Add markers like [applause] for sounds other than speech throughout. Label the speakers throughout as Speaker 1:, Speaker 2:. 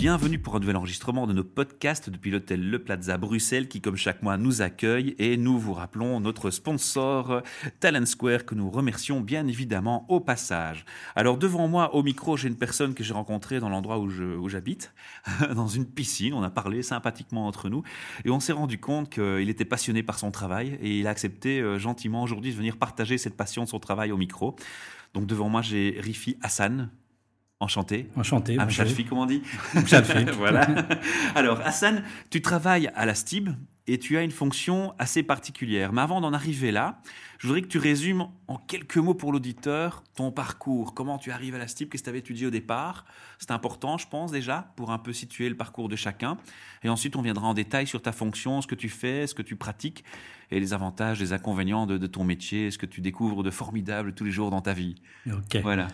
Speaker 1: Bienvenue pour un nouvel enregistrement de nos podcasts depuis l'hôtel Le Plaza Bruxelles qui, comme chaque mois, nous accueille et nous vous rappelons notre sponsor Talent Square que nous remercions bien évidemment au passage. Alors devant moi, au micro, j'ai une personne que j'ai rencontrée dans l'endroit où j'habite, [laughs] dans une piscine. On a parlé sympathiquement entre nous et on s'est rendu compte qu'il était passionné par son travail et il a accepté euh, gentiment aujourd'hui de venir partager cette passion de son travail au micro. Donc devant moi, j'ai Rifi Hassan. Enchanté.
Speaker 2: Enchanté.
Speaker 1: Ah,
Speaker 2: bonjour.
Speaker 1: Mchalfi, comment on dit [laughs] voilà. [laughs] Alors, Hassan, tu travailles à la STIB et tu as une fonction assez particulière. Mais avant d'en arriver là, je voudrais que tu résumes en quelques mots pour l'auditeur ton parcours. Comment tu arrives à la STIB Qu'est-ce que tu avais étudié au départ? C'est important, je pense, déjà, pour un peu situer le parcours de chacun. Et ensuite, on viendra en détail sur ta fonction, ce que tu fais, ce que tu pratiques et les avantages, les inconvénients de, de ton métier, ce que tu découvres de formidable tous les jours dans ta vie.
Speaker 2: Ok.
Speaker 1: Voilà.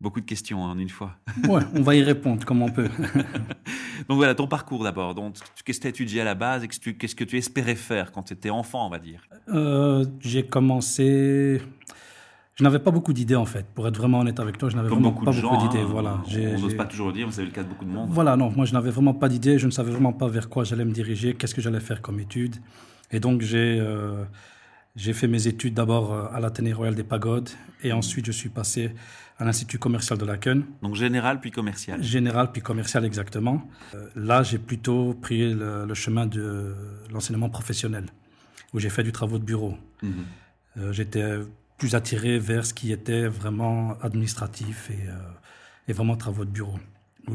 Speaker 1: Beaucoup de questions hein, en une fois.
Speaker 2: Ouais, on va y répondre comme on peut. [laughs]
Speaker 1: Donc voilà, ton parcours d'abord. Donc, qu'est-ce que tu as étudié à la base et qu'est-ce que tu- espérais faire quand tu étais enfant, on va dire?
Speaker 2: Euh, j'ai commencé. Je n'avais pas beaucoup d'idées en fait. Pour être vraiment honnête avec toi, je n'avais vraiment
Speaker 1: beaucoup
Speaker 2: pas
Speaker 1: de
Speaker 2: beaucoup d'idées.
Speaker 1: hein,
Speaker 2: voilà.
Speaker 1: on n'ose pas toujours le dire, mais c'est le cas de beaucoup de monde.
Speaker 2: Voilà, non, moi je n'avais vraiment pas d'idée, je ne savais vraiment pas vers quoi j'allais me diriger, qu'est-ce que j'allais faire comme études. Et donc j'ai euh, j'ai fait mes études d'abord euh, à l'Athénée Royal des Pagodes et ensuite je suis passé à l'Institut commercial de Laken,
Speaker 1: Donc général puis commercial.
Speaker 2: général puis commercial exactement. Euh, là j'ai plutôt pris le, le chemin de l'enseignement professionnel où j'ai fait du travaux de bureau.
Speaker 1: Mhm.
Speaker 2: Euh, J'étais plus attiré vers ce qui était vraiment administratif et, euh, et vraiment travaux de bureau.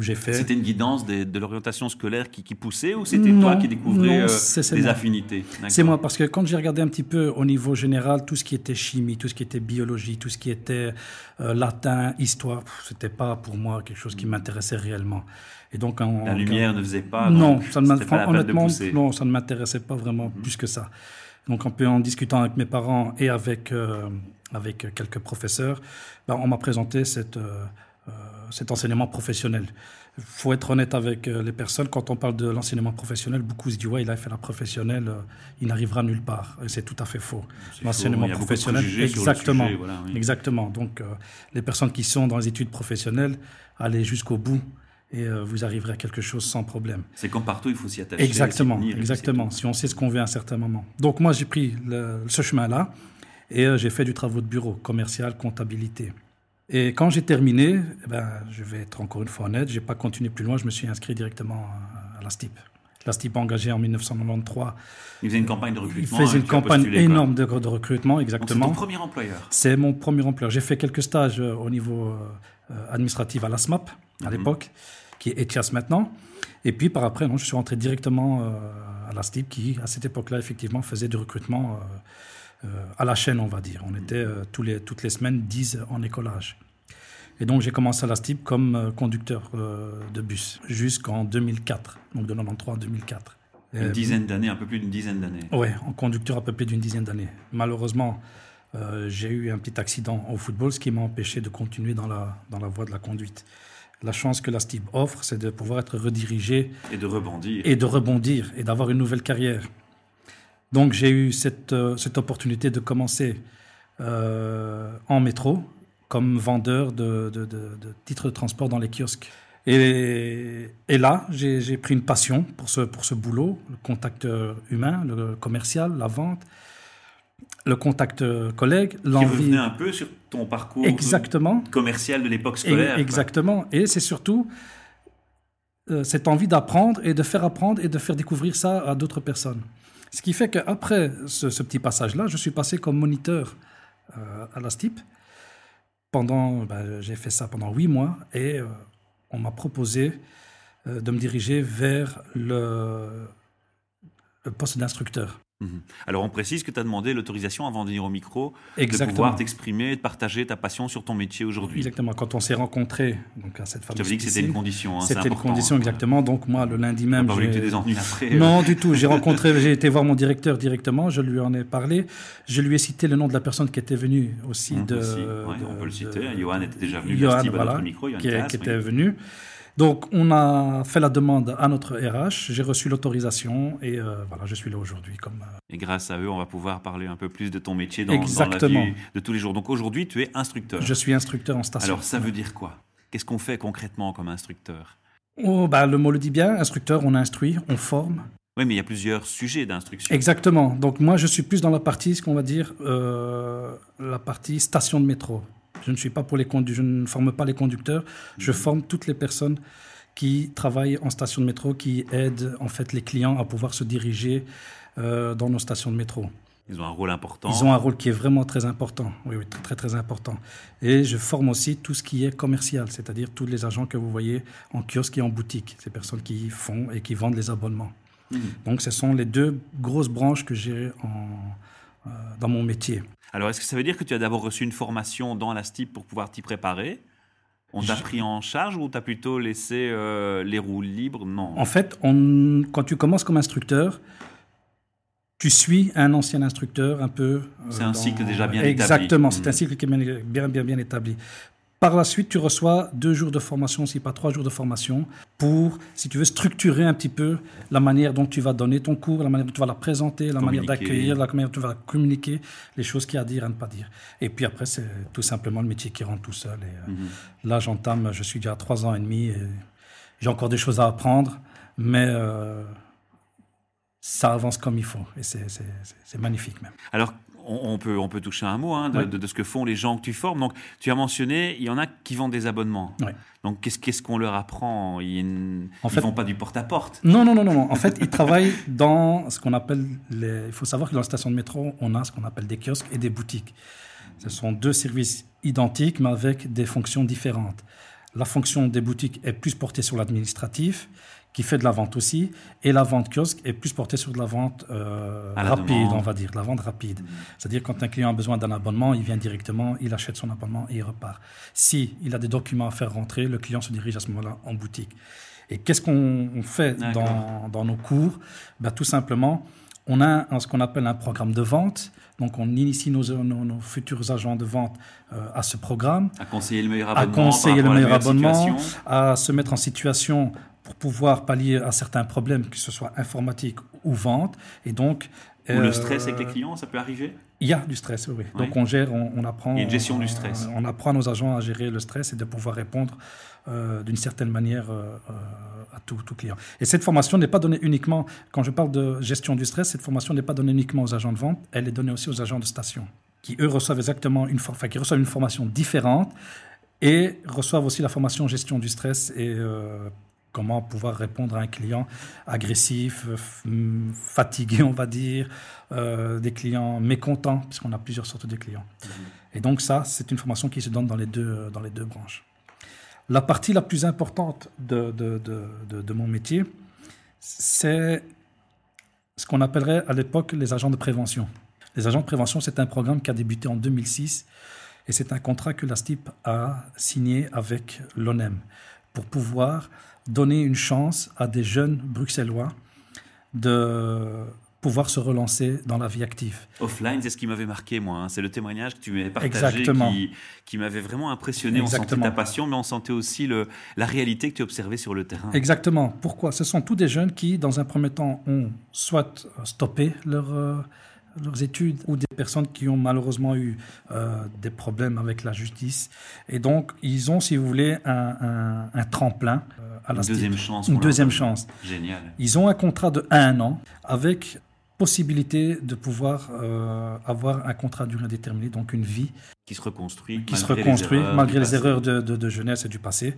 Speaker 2: Fait.
Speaker 1: C'était une guidance des- de l'orientation scolaire qui, qui poussait ou c'était toi qui découvrais
Speaker 2: non,
Speaker 1: euh, des affinités?
Speaker 2: C'est moi, parce que quand j'ai regardé un petit peu au niveau général, tout ce qui était chimie, tout ce qui était biologie, tout ce qui était euh, latin, histoire, c'était pas pour moi quelque chose qui m'intéressait réellement. Et donc, en,
Speaker 1: La lumière ne faisait pas.
Speaker 2: non, ça ne
Speaker 1: pas
Speaker 2: honnêtement.
Speaker 1: Mhm.
Speaker 2: non, ça ne m'intéressait pas vraiment plus que ça. Donc, un peu en discutant avec mes parents et avec, euh, avec quelques professeurs, ben, on m'a présenté cette, cet enseignement professionnel. Il faut être honnête avec euh, les personnes. Quand on parle de l'enseignement professionnel, beaucoup se disent ouais, il a fait la professionnelle, euh, il n'arrivera nulle part. Et c'est tout à fait faux. L'enseignement professionnel, exactement,
Speaker 1: sujet, voilà, oui.
Speaker 2: exactement. Donc, euh, les personnes qui sont dans les études professionnelles, allez jusqu'au bout et euh, vous arriverez à quelque chose sans problème.
Speaker 1: C'est comme partout, il faut s'y attacher.
Speaker 2: Exactement, exactement. Si on sait ce qu'on veut à un certain moment. Donc moi, j'ai pris le- ce chemin-là et euh, j'ai fait du travaux de bureau, commercial, comptabilité. Et quand j'ai terminé, eh ben, je vais être encore une fois honnête, j'ai pas continué plus loin, je me suis inscrit directement à, la STIP. La STIP engagée en 1993.
Speaker 1: tout. Il faisait une campagne de
Speaker 2: Il
Speaker 1: recrutement.
Speaker 2: faisait
Speaker 1: et
Speaker 2: une campagne
Speaker 1: postulé,
Speaker 2: énorme de, de recrutement,
Speaker 1: Donc c'est
Speaker 2: exactement.
Speaker 1: ton premier employeur.
Speaker 2: C'est mon premier employeur. J'ai fait quelques stages euh, au niveau euh, administratif à la SMAP à
Speaker 1: Mhm.
Speaker 2: l'époque, qui est ETIAS maintenant. Et puis par après, non, je suis rentré directement euh, à la STIP qui, à cette époque-là, effectivement, faisait du recrutement euh, à la chaîne, on va dire. On était euh, tous les, toutes les semaines 10 en écolage. Et donc j'ai commencé à la STIP comme euh, conducteur euh, de bus jusqu'en 2004, donc de 93 à 2004.
Speaker 1: Une
Speaker 2: Euh,
Speaker 1: dizaine d'années, un peu plus d'une dizaine d'années.
Speaker 2: Ouais, en conducteur à peu près d'une dizaine d'années. Malheureusement, euh, j'ai eu un petit accident au football, ce qui m'a empêché de continuer dans la, dans la voie de la conduite. La chance que la STIB offre, c'est de pouvoir être redirigé
Speaker 1: Et de rebondir.
Speaker 2: et de rebondir et d'avoir une nouvelle carrière. Donc j'ai eu cette, euh, cette opportunité de commencer euh, en métro comme vendeur de, de- de- de titres de transport dans les kiosques. Et, et là, j'ai j'ai pris une passion pour ce, pour ce boulot, le contact euh, humain, le commercial, la vente, le contact collègue,
Speaker 1: Qui
Speaker 2: l'envie.
Speaker 1: revenait un peu sur ton parcours
Speaker 2: Exactement.
Speaker 1: commercial de l'époque scolaire.
Speaker 2: Et- Exactement. Et c'est surtout euh, cette envie d'apprendre et de faire apprendre et de faire découvrir ça à d'autres personnes. Ce qui fait qu'après ce, petit passage-là, je suis passé comme moniteur euh, à la STIP. Ben, j'ai fait ça pendant huit mois et euh, on m'a proposé euh, de me diriger vers le poste d'instructeur.
Speaker 1: Mhm. Alors on précise que tu as demandé l'autorisation avant de venir au micro de
Speaker 2: Exactement.
Speaker 1: pouvoir t'exprimer et de partager ta passion sur ton métier aujourd'hui.
Speaker 2: Exactement. Quand on s'est rencontrés donc à cette fameuse
Speaker 1: t'avais dit que c'était une condition. hein,
Speaker 2: C'était une condition exactement. Donc moi, le lundi
Speaker 1: On
Speaker 2: même,
Speaker 1: pas que tu des après. euh.
Speaker 2: Non, du tout. J'ai rencontré, j'ai été voir mon directeur directement. Je lui en ai parlé. Je lui ai cité le nom de la personne qui était venue aussi de.
Speaker 1: aussi, ouais,
Speaker 2: de-
Speaker 1: on peut le
Speaker 2: de-
Speaker 1: citer. Johan était déjà venu
Speaker 2: Johan,
Speaker 1: à Steve à
Speaker 2: voilà,
Speaker 1: notre micro. Johan
Speaker 2: qui,
Speaker 1: Kaas,
Speaker 2: qui
Speaker 1: oui.
Speaker 2: était venu. Donc, on a fait la demande à notre RH, j'ai reçu l'autorisation et euh, voilà, je suis là aujourd'hui. Comme, euh,
Speaker 1: Et grâce à eux, on va pouvoir parler un peu plus de ton métier dans, dans la vie de tous les jours. Donc aujourd'hui, tu es instructeur.
Speaker 2: Je suis instructeur en station.
Speaker 1: Alors, ça veut dire quoi? Qu'est-ce qu'on fait concrètement comme instructeur?
Speaker 2: Oh, bah, Le mot le dit bien, instructeur, on instruit, on forme.
Speaker 1: Oui, mais il y a plusieurs sujets d'instruction.
Speaker 2: Exactement. Donc moi, je suis plus dans la partie, ce qu'on va dire, euh, la partie station de métro. Je ne suis pas pour les je ne forme pas les conducteurs. Je mhm. forme toutes les personnes qui travaillent en station de métro, qui aident en fait les clients à pouvoir se diriger euh, dans nos stations de métro.
Speaker 1: Ils ont un rôle important.
Speaker 2: Ils ont un rôle qui est vraiment très important. Oui, oui, très, très, très important. Et je forme aussi tout ce qui est commercial, c'est-à-dire tous les agents que vous voyez en kiosque et en boutique, ces personnes qui font et qui vendent les abonnements. Mhm. Donc, ce sont les deux grosses branches que j'ai euh, dans mon métier.
Speaker 1: Alors, est-ce que ça veut dire que tu as d'abord reçu une formation dans la STIP pour pouvoir t'y préparer? On t'a pris en charge ou t'as plutôt laissé euh, les roues libres? Non.
Speaker 2: En fait, on, quand tu commences comme instructeur, tu suis un ancien instructeur un peu. Euh,
Speaker 1: c'est un cycle déjà bien
Speaker 2: établi. Exactement, c'est un hmm. cycle qui est bien, bien, bien établi. Par la suite, tu reçois deux jours de formation, si pas trois jours de formation, pour, si tu veux, structurer un petit peu la manière dont tu vas donner ton cours, la manière dont tu vas la présenter, la manière d'accueillir, la manière dont tu vas communiquer, les choses qu'il y a à dire, à ne pas dire. Et puis après, c'est tout simplement le métier qui rentre tout seul. Et, euh, mhm. Là, j'entame, je suis déjà à trois ans et demi, et j'ai encore des choses à apprendre, mais euh, ça avance comme il faut, et c'est magnifique même.
Speaker 1: Alors, on, peut, on peut toucher un mot hein, de, ce que font les gens que tu formes. Donc, tu as mentionné, il y en a qui vendent des abonnements. Donc, qu'est-ce qu'on leur apprend? Ils ne font pas du porte-à-porte
Speaker 2: Non, non, non, non. En fait, ils [laughs] travaillent dans ce qu'on appelle les... Il faut savoir que dans la station de métro, on a ce qu'on appelle des kiosques et des boutiques. Ce sont deux services identiques, mais avec des fonctions différentes. La fonction des boutiques est plus portée sur l'administratif qui fait de la vente aussi. Et la vente kiosque est plus portée sur de la vente euh, rapide, on va dire, la vente rapide. Mm. C'est-à-dire quand un client a besoin d'un abonnement, il vient directement, il achète son abonnement et il repart. Si il a des documents à faire rentrer, le client se dirige à ce moment-là en boutique. Et qu'est-ce qu'on fait dans, dans, nos cours? Ben, Tout simplement, on a ce qu'on appelle un programme de vente. Donc, on initie nos, nos, futurs agents de vente euh, à ce programme.
Speaker 1: À conseiller le meilleur abonnement.
Speaker 2: À conseiller le meilleur abonnement, à se mettre en situation pour pouvoir pallier à certains problèmes, que ce soit informatique ou vente. Et donc,
Speaker 1: ou le euh, stress avec les clients, ça peut arriver?
Speaker 2: Il y a du stress, oui. Donc on gère, on, apprend.
Speaker 1: Il y a une gestion du stress.
Speaker 2: On, apprend à nos agents à gérer le stress et de pouvoir répondre euh, d'une certaine manière euh, à tout, tout, client. Et cette formation n'est pas donnée uniquement, quand je parle de gestion du stress, cette formation n'est pas donnée uniquement aux agents de vente, elle est donnée aussi aux agents de station, qui eux reçoivent exactement une, enfin, qui reçoivent une formation différente et reçoivent aussi la formation gestion du stress et comment pouvoir répondre à un client agressif, fatigué, on va dire, euh, des clients mécontents, puisqu'on a plusieurs sortes de clients. Et donc ça, c'est une formation qui se donne dans les deux, dans les deux branches. La partie la plus importante de, de, de, de mon métier, c'est ce qu'on appellerait à l'époque les agents de prévention. Les agents de prévention, c'est un programme qui a débuté en 2006 et c'est un contrat que la STIP a signé avec l'ONEM pour pouvoir donner une chance à des jeunes bruxellois de pouvoir se relancer dans la vie active.
Speaker 1: Offline, c'est ce qui m'avait marqué, moi. Hein. C'est le témoignage que tu m'avais partagé qui, qui m'avait vraiment impressionné. Exactement. On sentait ta passion, mais on sentait aussi le, la réalité que tu observais sur le terrain.
Speaker 2: Exactement. Pourquoi? Ce sont tous des jeunes qui, dans un premier temps, ont soit stoppé leur... Euh, leurs études ou des personnes qui ont malheureusement eu euh, des problèmes avec la justice. Et donc, ils ont, si vous voulez, un, un, tremplin
Speaker 1: euh, à la Une deuxième chance.
Speaker 2: Une deuxième chance.
Speaker 1: Génial.
Speaker 2: Ils ont un contrat de un an avec possibilité de pouvoir euh, avoir un contrat durée indéterminée, donc une vie
Speaker 1: qui se reconstruit,
Speaker 2: qui se reconstruit malgré les erreurs de, de, de, jeunesse et du passé,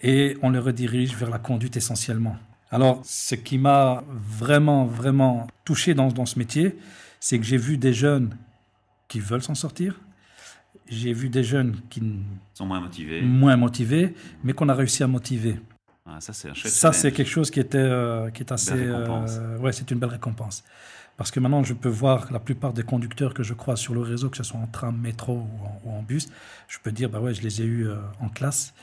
Speaker 2: et on les redirige vers la conduite essentiellement. Alors, ce qui m'a vraiment, vraiment touché dans, dans ce métier, c'est que j'ai vu des jeunes qui veulent s'en sortir. J'ai vu des jeunes qui
Speaker 1: sont moins motivés,
Speaker 2: moins motivés, mais qu'on a réussi à motiver.
Speaker 1: Ah, ça, c'est
Speaker 2: Ça, c'est quelque chose qui était, euh, qui est assez. Euh, ouais, c'est une belle récompense. Parce que maintenant, je peux voir la plupart des conducteurs que je croise sur le réseau, que ce soit en tram, métro ou en, bus, je peux dire, bah ouais, je les ai eus euh, en classe.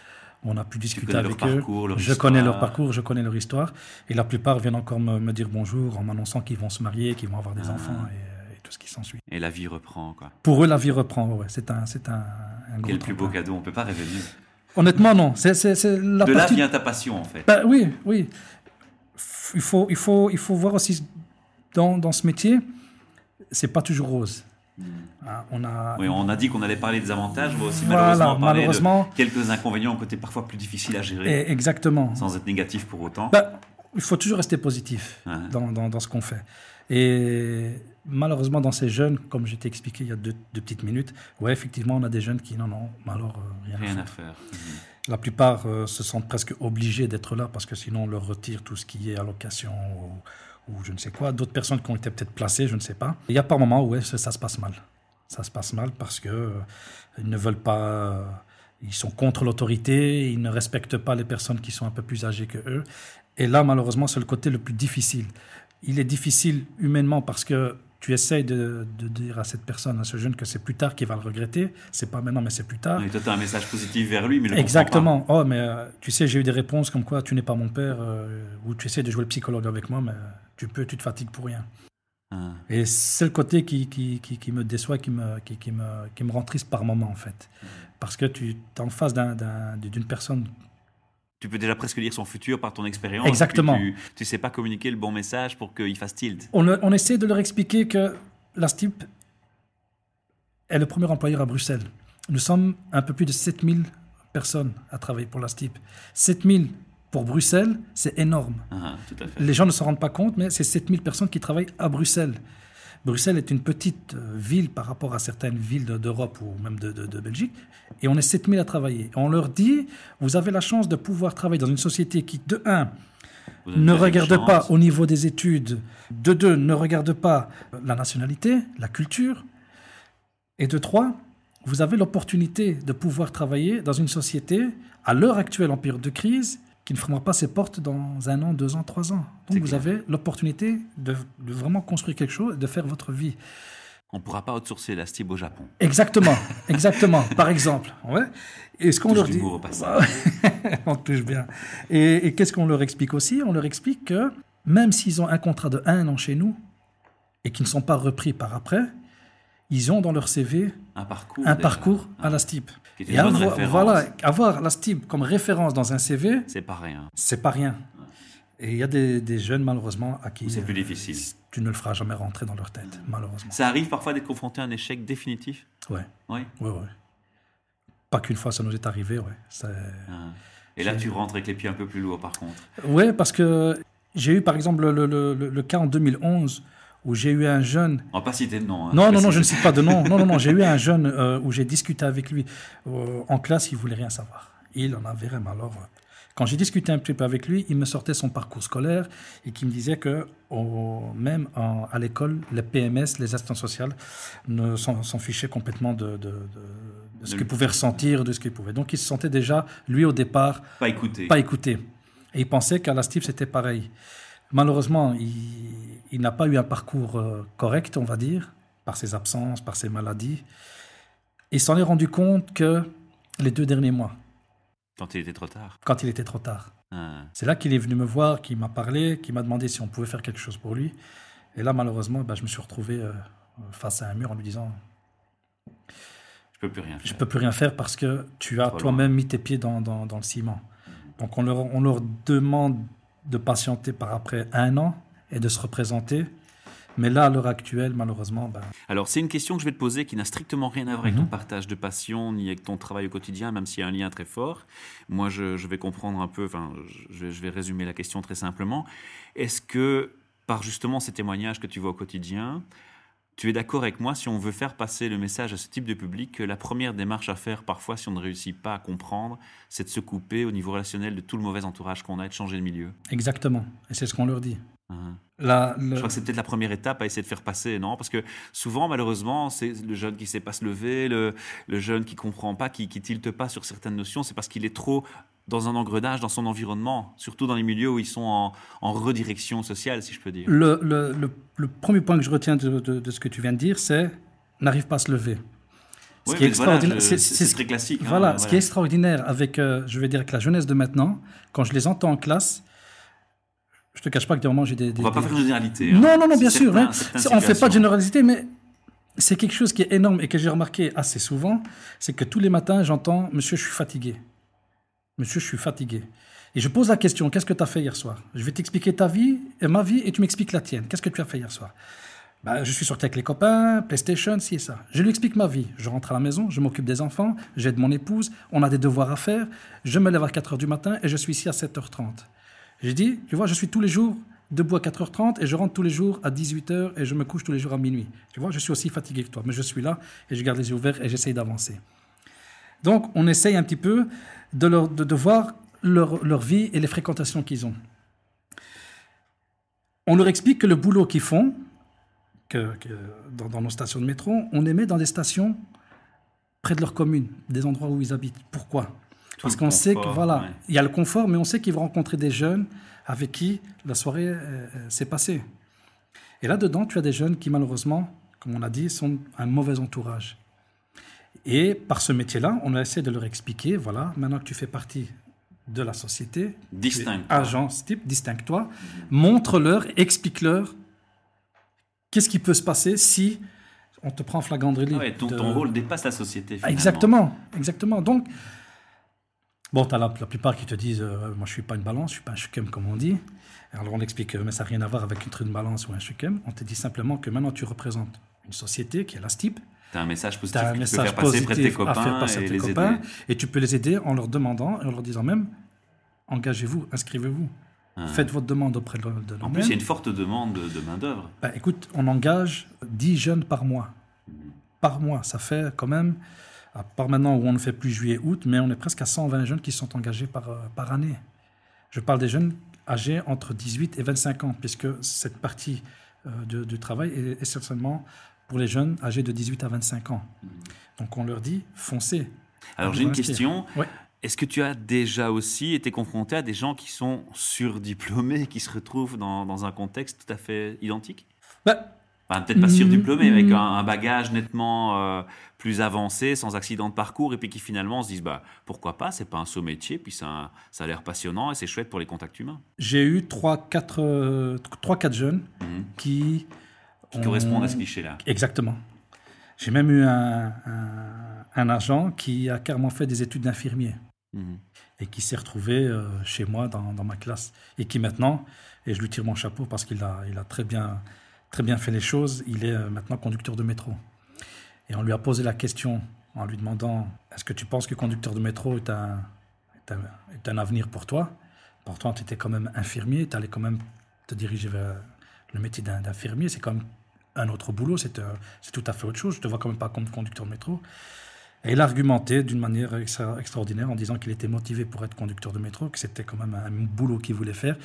Speaker 2: On a pu discuter avec eux. je connais leur parcours, je connais leur histoire. Et la plupart viennent encore me, dire bonjour en m'annonçant qu'ils vont se marier, qu'ils vont avoir des ah. enfants et, tout ce qui s'ensuit.
Speaker 1: Et la vie reprend, quoi.
Speaker 2: Pour eux, la vie reprend, ouais. C'est un, c'est un,
Speaker 1: Quel plus beau cadeau, on peut pas rêver mieux.
Speaker 2: Honnêtement, non. C'est, c'est, la
Speaker 1: De là vient ta passion, en fait.
Speaker 2: Ben oui, oui. Il faut, il faut, il faut voir aussi dans, dans ce métier, c'est pas toujours rose. Hein, on a,
Speaker 1: Oui, on a dit qu'on allait parler des avantages, on va aussi
Speaker 2: Voilà,
Speaker 1: malheureusement parler
Speaker 2: malheureusement.
Speaker 1: de quelques inconvénients côté parfois plus difficiles à gérer,
Speaker 2: et- exactement.
Speaker 1: sans être négatif pour autant.
Speaker 2: Ben, il faut toujours rester positif
Speaker 1: Ouais.
Speaker 2: dans, dans, dans ce qu'on fait. Et malheureusement, dans ces jeunes, comme je t'ai expliqué il y a deux, deux petites minutes, ouais, effectivement, on a des jeunes qui n'en ont mais alors euh, rien, à
Speaker 1: faire.
Speaker 2: La plupart euh, se sentent presque obligés d'être là parce que sinon on leur retire tout ce qui est allocation ou, ou je ne sais quoi. D'autres personnes qui ont été peut-être placées, je ne sais pas. Il y a par moments où ouais, ça, ça se passe mal. Ça se passe mal parce que euh, ils ne veulent pas. euh, ils sont contre l'autorité, ils ne respectent pas les personnes qui sont un peu plus âgées que eux. Et là, malheureusement, c'est le côté le plus difficile. Il est difficile humainement parce que tu essayes de, de dire à cette personne, à ce jeune, que c'est plus tard qu'il va le regretter. C'est pas maintenant, mais c'est plus tard.
Speaker 1: Et toi, tu as un message positif vers lui, mais il le
Speaker 2: Exactement. Oh, mais euh, tu sais, j'ai eu des réponses comme quoi tu n'es pas mon père, euh, ou tu essaies de jouer le psychologue avec moi, mais tu peux, tu te fatigues pour rien.
Speaker 1: Ah.
Speaker 2: Et c'est le côté qui, qui, qui, qui me déçoit, qui me, qui, qui me, qui me rend triste par moment, en fait. Parce que tu es en face d'un- d'un- d'une personne.
Speaker 1: Tu peux déjà presque lire son futur par ton expérience.
Speaker 2: Exactement.
Speaker 1: Tu ne sais pas communiquer le bon message pour qu'il fasse tilt.
Speaker 2: On, on essaie de leur expliquer que la STIP est le premier employeur à Bruxelles. Nous sommes un peu plus de 7000 personnes à travailler pour la STIP. 7000 pour Bruxelles, c'est énorme.
Speaker 1: Ah, tout à fait.
Speaker 2: Les gens ne se rendent pas compte, mais c'est 7000 personnes qui travaillent à Bruxelles. Bruxelles est une petite euh, ville par rapport à certaines villes de- d'Europe ou même de, de- de Belgique, et on est 7000 à travailler. On leur dit, vous avez la chance de pouvoir travailler dans une société qui, de un,
Speaker 1: Vous avez
Speaker 2: ne
Speaker 1: une
Speaker 2: regarde
Speaker 1: chance.
Speaker 2: pas au niveau des études, de deux, ne regarde pas la nationalité, la culture, et de trois, vous avez l'opportunité de pouvoir travailler dans une société, à l'heure actuelle en période de crise, qui ne fermera pas ses portes dans un an, deux ans, trois ans. Donc vous
Speaker 1: clair.
Speaker 2: avez l'opportunité de, de vraiment construire quelque chose, de faire votre vie.
Speaker 1: On ne pourra pas outsourcer la STIB au Japon.
Speaker 2: Exactement, [laughs] exactement. Par exemple, ouais. Et ce qu'on leur dit,
Speaker 1: au [laughs]
Speaker 2: on touche bien. Et, et qu'est-ce qu'on leur explique aussi? On leur explique que même s'ils ont un contrat de un an chez nous et qui ne sont pas repris par après, ils ont dans leur CV
Speaker 1: Un parcours.
Speaker 2: un parcours à la STIP. Et avoir, voilà, avoir la STIP comme référence dans un CV,
Speaker 1: C'est pas rien.
Speaker 2: c'est pas rien. Et il y a des, des jeunes, malheureusement, à qui
Speaker 1: C'est plus
Speaker 2: euh,
Speaker 1: difficile.
Speaker 2: tu ne le feras jamais rentrer dans leur tête, malheureusement.
Speaker 1: Ça arrive parfois d'être confronté à un échec définitif?
Speaker 2: Ouais,
Speaker 1: Oui.
Speaker 2: ouais, ouais. Pas qu'une fois ça nous est arrivé, ouais.
Speaker 1: Ah. Et là, tu rentres avec les pieds un peu plus lourds, par contre.
Speaker 2: Ouais, parce que j'ai eu par exemple le, le- le- le cas en 2011 où j'ai eu un jeune.
Speaker 1: On va pas citer de nom. hein,
Speaker 2: Non, non, non, je ne cite pas de nom. Non, non, non, j'ai eu un [laughs] jeune euh, où j'ai discuté avec lui euh, en classe, il voulait rien savoir. Il en avait vraiment alors. Quand j'ai discuté un petit peu avec lui, il me sortait son parcours scolaire et qui me disait que même en- à l'école, les PMS, les assistants sociales, ne s'en fichaient complètement de, de- de- de ce
Speaker 1: lui.
Speaker 2: pouvaient ressentir, de ce qu'ils pouvaient. Donc il se sentait déjà, lui au départ,
Speaker 1: Pas écouter.
Speaker 2: pas écouté. Et il pensait qu'à la STIP, c'était pareil. Malheureusement, il, il n'a pas eu un parcours euh, correct, on va dire, par ses absences, par ses maladies. Il s'en est rendu compte que les deux derniers mois,
Speaker 1: Quand il était trop tard.
Speaker 2: quand il était trop tard.
Speaker 1: Ah.
Speaker 2: C'est là qu'il est venu me voir, qu'il m'a parlé, qu'il m'a demandé si on pouvait faire quelque chose pour lui. Et là, malheureusement, bah, je me suis retrouvé euh, face à un mur en lui disant
Speaker 1: Je peux plus rien
Speaker 2: Je
Speaker 1: faire.
Speaker 2: peux plus rien faire parce que tu as toi-même mis tes pieds dans, dans- dans le ciment. Donc on leur, on leur demande de patienter par après un an et de se représenter. Mais là, à l'heure actuelle, malheureusement, ben,
Speaker 1: Alors, c'est une question que je vais te poser qui n'a strictement rien à voir avec
Speaker 2: Mhm.
Speaker 1: ton partage de passion ni avec ton travail au quotidien, même s'il y a un lien très fort. Moi, je, je vais comprendre un peu, enfin, je, vais- je vais résumer la question très simplement. Est-ce que, par justement ces témoignages que tu vois au quotidien, tu es d'accord avec moi si on veut faire passer le message à ce type de public que la première démarche à faire, parfois, si on ne réussit pas à comprendre, c'est de se couper au niveau relationnel de tout le mauvais entourage qu'on a et de changer de milieu?
Speaker 2: Exactement. Et c'est ce qu'on leur dit.
Speaker 1: Hein. Je crois que c'est peut-être la première étape à essayer de faire passer, non? Parce que souvent, malheureusement, c'est le jeune qui ne sait pas se lever, le, le jeune qui comprend pas, qui ne tilte pas sur certaines notions, c'est parce qu'il est trop dans un engrenage, dans son environnement, surtout dans les milieux où ils sont en, en redirection sociale, si je peux dire.
Speaker 2: le, le- le- le premier point que je retiens de, de- de ce que tu viens de dire, c'est n'arrive pas à se lever. Ce qui est
Speaker 1: voilà,
Speaker 2: c'est-
Speaker 1: c'est
Speaker 2: c'est
Speaker 1: c'est
Speaker 2: ce
Speaker 1: très classique. hein,
Speaker 2: Voilà, ce qui est extraordinaire avec, euh, je vais dire, avec la jeunesse de maintenant, quand je les entends en classe, je te cache pas que des moments j'ai des, des-
Speaker 1: On va pas
Speaker 2: des-
Speaker 1: faire une généralité. hein.
Speaker 2: Non, non, non, bien sûr.
Speaker 1: certain-
Speaker 2: hein. On ne fait pas de généralité, mais c'est quelque chose qui est énorme et que j'ai remarqué assez souvent, c'est que tous les matins, j'entends « Monsieur, je suis fatigué ». Monsieur, je suis fatigué. Et je pose la question, qu'est-ce que tu as fait hier soir? Je vais t'expliquer ta vie, et ma vie, et tu m'expliques la tienne. Qu'est-ce que tu as fait hier soir? Bah, Je suis sorti avec les copains, PlayStation, ci et ça. Je lui explique ma vie. Je rentre à la maison, je m'occupe des enfants, j'aide mon épouse, on a des devoirs à faire, je me lève à 4h du matin et je suis ici à 7h30. J'ai dit, tu vois, je suis tous les jours debout à 4h30 et je rentre tous les jours à 18h et je me couche tous les jours à minuit. Tu vois, je suis aussi fatigué que toi, mais je suis là et je garde les yeux ouverts et j'essaye d'avancer. Donc, on essaye un petit peu de, de, voir leur, leur, vie et les fréquentations qu'ils ont. On leur explique que le boulot qu'ils font, que, dans, dans, nos stations de métro, on les met dans des stations près de leur commune, des endroits où ils habitent. Pourquoi? Parce qu'on sait que voilà, il y a le confort, mais on sait qu'ils vont rencontrer des jeunes avec qui la soirée euh, euh, s'est passée. Et là-dedans, tu as des jeunes qui, malheureusement, comme on a dit, sont un mauvais entourage. Et par ce métier-là, on a essayé de leur expliquer, voilà, maintenant que tu fais partie de la société,
Speaker 1: distinct,
Speaker 2: agence type, distingue-toi, montre-leur, explique-leur qu'est-ce qui peut se passer si on te prend en flagrant délit.
Speaker 1: Ah ton, rôle dépasse la société. Finalement.
Speaker 2: Exactement, exactement. Donc, Bon, tu as la, plupart qui te disent euh, Moi, je suis pas une balance, je suis pas un shukem, comme on dit. Alors, on explique Mais ça n'a rien à voir avec une balance ou un shukem. On te dit simplement que maintenant, tu représentes une société qui est la STIP.
Speaker 1: Tu as un message positif que tu peux faire passer près de tes copains, et, tes copains
Speaker 2: et tu peux les aider en leur demandant et en leur disant même Engagez-vous, inscrivez-vous. Ah. Faites votre demande auprès de, de
Speaker 1: En plus, il y a une forte demande de, main-d'œuvre.
Speaker 2: Ben, écoute, on engage 10 jeunes par mois. Par mois, ça fait quand même à part maintenant où on ne fait plus juillet-août, mais on est presque à 120 jeunes qui sont engagés par, euh, par année. Je parle des jeunes âgés entre 18 et 25 ans, puisque cette partie euh, du travail est essentiellement pour les jeunes âgés de 18 à 25 ans. Donc on leur dit, foncez.
Speaker 1: Alors j'ai une question. Est-ce que tu as déjà aussi été confronté à des gens qui sont surdiplômés, qui se retrouvent dans, dans un contexte tout à fait identique?
Speaker 2: Ben,
Speaker 1: peut-être pas surdiplômé, avec mm. un, bagage nettement euh, plus avancé, sans accident de parcours, et puis qui finalement se disent bah, pourquoi pas, c'est pas un saut métier, puis ça, ça a l'air passionnant et c'est chouette pour les contacts humains.
Speaker 2: J'ai eu 3-4 euh, jeunes mm. qui.
Speaker 1: Qui correspondent à ce cliché-là.
Speaker 2: Exactement. J'ai même eu un, un, agent qui a carrément fait des études d'infirmier. Mm. Et qui s'est retrouvé euh, chez moi dans, dans, ma classe. Et qui maintenant, et je lui tire mon chapeau parce qu'il a, il a très bien très bien fait les choses. Il est euh, maintenant conducteur de métro. Et on lui a posé la question en lui demandant Est-ce que tu penses que conducteur de métro est un, est un, avenir pour toi? Pourtant, tu étais quand même infirmier, tu allais quand même te diriger vers le métier d'infirmier. C'est comme un autre boulot, c'est euh, tout à fait autre chose. Je te vois quand même pas comme conducteur de métro. Et il a argumenté d'une manière extraordinaire en disant qu'il était motivé pour être conducteur de métro, que c'était quand même un boulot qu'il voulait faire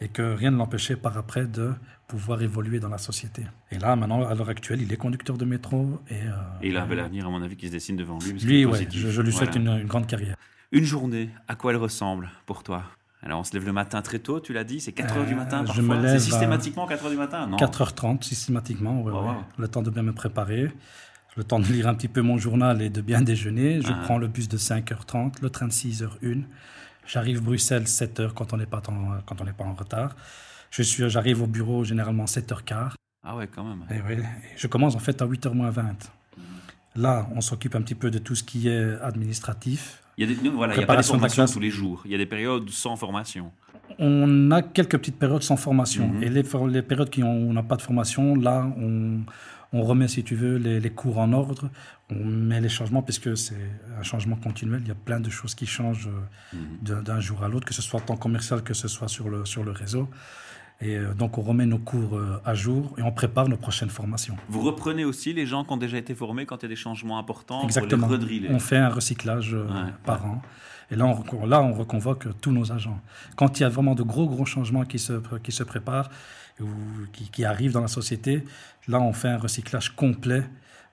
Speaker 2: et que rien ne l'empêchait par après de pouvoir évoluer dans la société. Et là, maintenant, à l'heure actuelle, il est conducteur de métro. Et, euh,
Speaker 1: et il a un bel avenir, à mon avis, qui se dessine devant lui.
Speaker 2: Lui, oui, je, lui souhaite une, grande carrière.
Speaker 1: Une journée, à quoi elle ressemble pour toi? Alors, on se lève le matin très tôt, tu l'as dit, c'est 4 h du matin euh, parfois. Je me lève c'est systématiquement 4 h du matin, non?
Speaker 2: 4h30 systématiquement, ouais, le temps de bien me préparer le temps de lire un petit peu mon journal et de bien déjeuner. Je ah. prends le bus de 5h30, le train de 6h01. J'arrive Bruxelles 7h quand on n'est pas, quand on n'est pas en retard. Je suis, j'arrive au bureau généralement 7h15.
Speaker 1: Ah ouais, quand même.
Speaker 2: Et je commence en fait à 8h moins 20. Là, on s'occupe un petit peu de tout ce qui est administratif.
Speaker 1: Il y a, des, voilà, il y a pas de formation tous les jours. Il y a des périodes sans formation.
Speaker 2: On a quelques petites périodes sans formation. Mhm. Et les, les périodes qui on n'a pas de formation, là, on, on remet, si tu veux, les, cours en ordre, on met les changements, puisque c'est un changement continuel. Il y a plein de choses qui changent euh, mhm. d'un jour à l'autre, que ce soit en temps commercial, que ce soit sur le, sur le réseau. Et euh, donc, on remet nos cours euh, à jour et on prépare nos prochaines formations.
Speaker 1: Vous reprenez aussi les gens qui ont déjà été formés quand il y a des changements importants
Speaker 2: Exactement.
Speaker 1: Pour les
Speaker 2: on fait un recyclage par an. Et là on, là, on reconvoque tous nos agents. Quand il y a vraiment de gros, gros changements qui se, qui se préparent, ou qui, qui, arrivent dans la société. Là, on fait un recyclage complet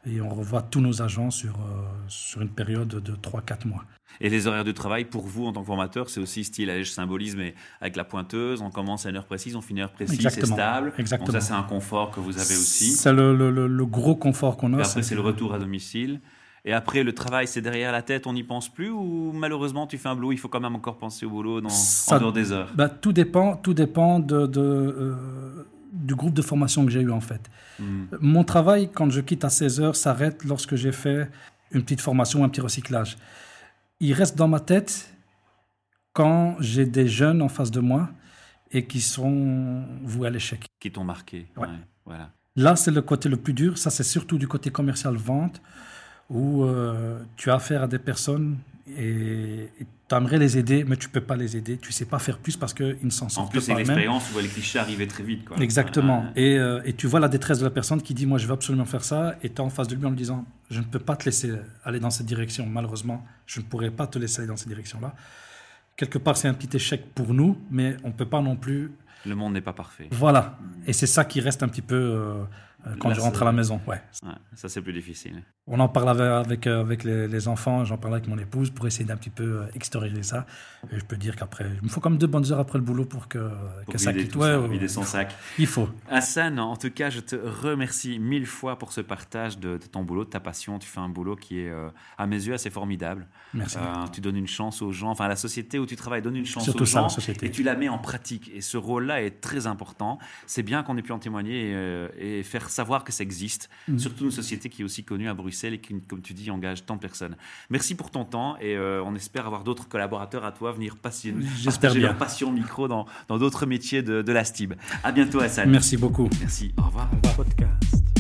Speaker 2: et on revoit tous nos agents sur, euh, sur une période de 3-4 mois.
Speaker 1: Et les horaires de travail, pour vous, en tant que formateur, c'est aussi style, allez, je symbolise, mais avec la pointeuse, on commence à une heure précise, on finit à une heure précise, c'est stable.
Speaker 2: Exactement.
Speaker 1: Donc ça, c'est un confort que vous avez aussi.
Speaker 2: C'est le, le, le, gros confort qu'on a.
Speaker 1: Et après, c'est le retour à domicile. Et après, le travail, c'est derrière la tête, on n'y pense plus Ou malheureusement, tu fais un boulot, il faut quand même encore penser au boulot dans, en dehors des heures?
Speaker 2: bah, Tout dépend, tout dépend de, de euh, du groupe de formation que j'ai eu en fait. Hmm. Mon travail, quand je quitte à 16 heures, s'arrête lorsque j'ai fait une petite formation, un petit recyclage. Il reste dans ma tête quand j'ai des jeunes en face de moi et qui sont voués à l'échec.
Speaker 1: Qui t'ont marqué.
Speaker 2: Ouais.
Speaker 1: Ouais, voilà.
Speaker 2: Là, c'est le côté le plus dur. Ça, c'est surtout du côté commercial vente, où euh, tu as affaire à des personnes et tu aimerais les aider, mais tu peux pas les aider. Tu sais pas faire plus parce qu'ils ne s'en
Speaker 1: En
Speaker 2: sortent
Speaker 1: plus, c'est
Speaker 2: pas
Speaker 1: une expérience où les clichés arrivaient très vite. Quoi.
Speaker 2: Exactement. Et, euh, et tu vois la détresse de la personne qui dit Moi, je veux absolument faire ça. Et tu es en face de lui en lui disant Je ne peux pas te laisser aller dans cette direction. Malheureusement, je ne pourrais pas te laisser aller dans cette direction-là. Quelque part, c'est un petit échec pour nous, mais on ne peut pas non plus.
Speaker 1: Le monde n'est pas parfait.
Speaker 2: Voilà. Et c'est ça qui reste un petit peu euh, quand
Speaker 1: Là,
Speaker 2: je rentre à la maison. Ouais.
Speaker 1: Ouais, ça, c'est plus difficile.
Speaker 2: On en parle avec, avec, euh, les, les enfants, j'en parle avec mon épouse pour essayer d'un petit peu euh, extérioriser ça. Et je peux dire qu'après, il me faut comme deux bonnes heures après le boulot pour que,
Speaker 1: Pour
Speaker 2: que ça quitte. Ouais, ouais,
Speaker 1: vider son sac.
Speaker 2: Il faut.
Speaker 1: Hassan, en tout cas, je te remercie mille fois pour ce partage de, de ton boulot, de ta passion. Tu fais un boulot qui est, euh, à mes yeux, assez formidable.
Speaker 2: Merci.
Speaker 1: Euh, tu donnes une chance aux gens, enfin la société où tu travailles donne une chance
Speaker 2: Surtout
Speaker 1: aux
Speaker 2: ça,
Speaker 1: gens
Speaker 2: la société.
Speaker 1: et tu la mets en pratique. Et ce rôle-là est très important. C'est bien qu'on ait pu en témoigner et, euh, et faire savoir que ça existe.
Speaker 2: Mhm.
Speaker 1: Surtout une société qui est aussi connue à Bruxelles et qui, comme tu dis, engage tant de personnes. Merci pour ton temps et euh, on espère avoir d'autres collaborateurs à toi venir passer,
Speaker 2: J'espère
Speaker 1: partager
Speaker 2: bien.
Speaker 1: leur passion micro dans dans d'autres métiers de, de la STIB. À bientôt Hassan.
Speaker 2: Merci beaucoup.
Speaker 1: Merci. Au revoir.
Speaker 2: Podcast.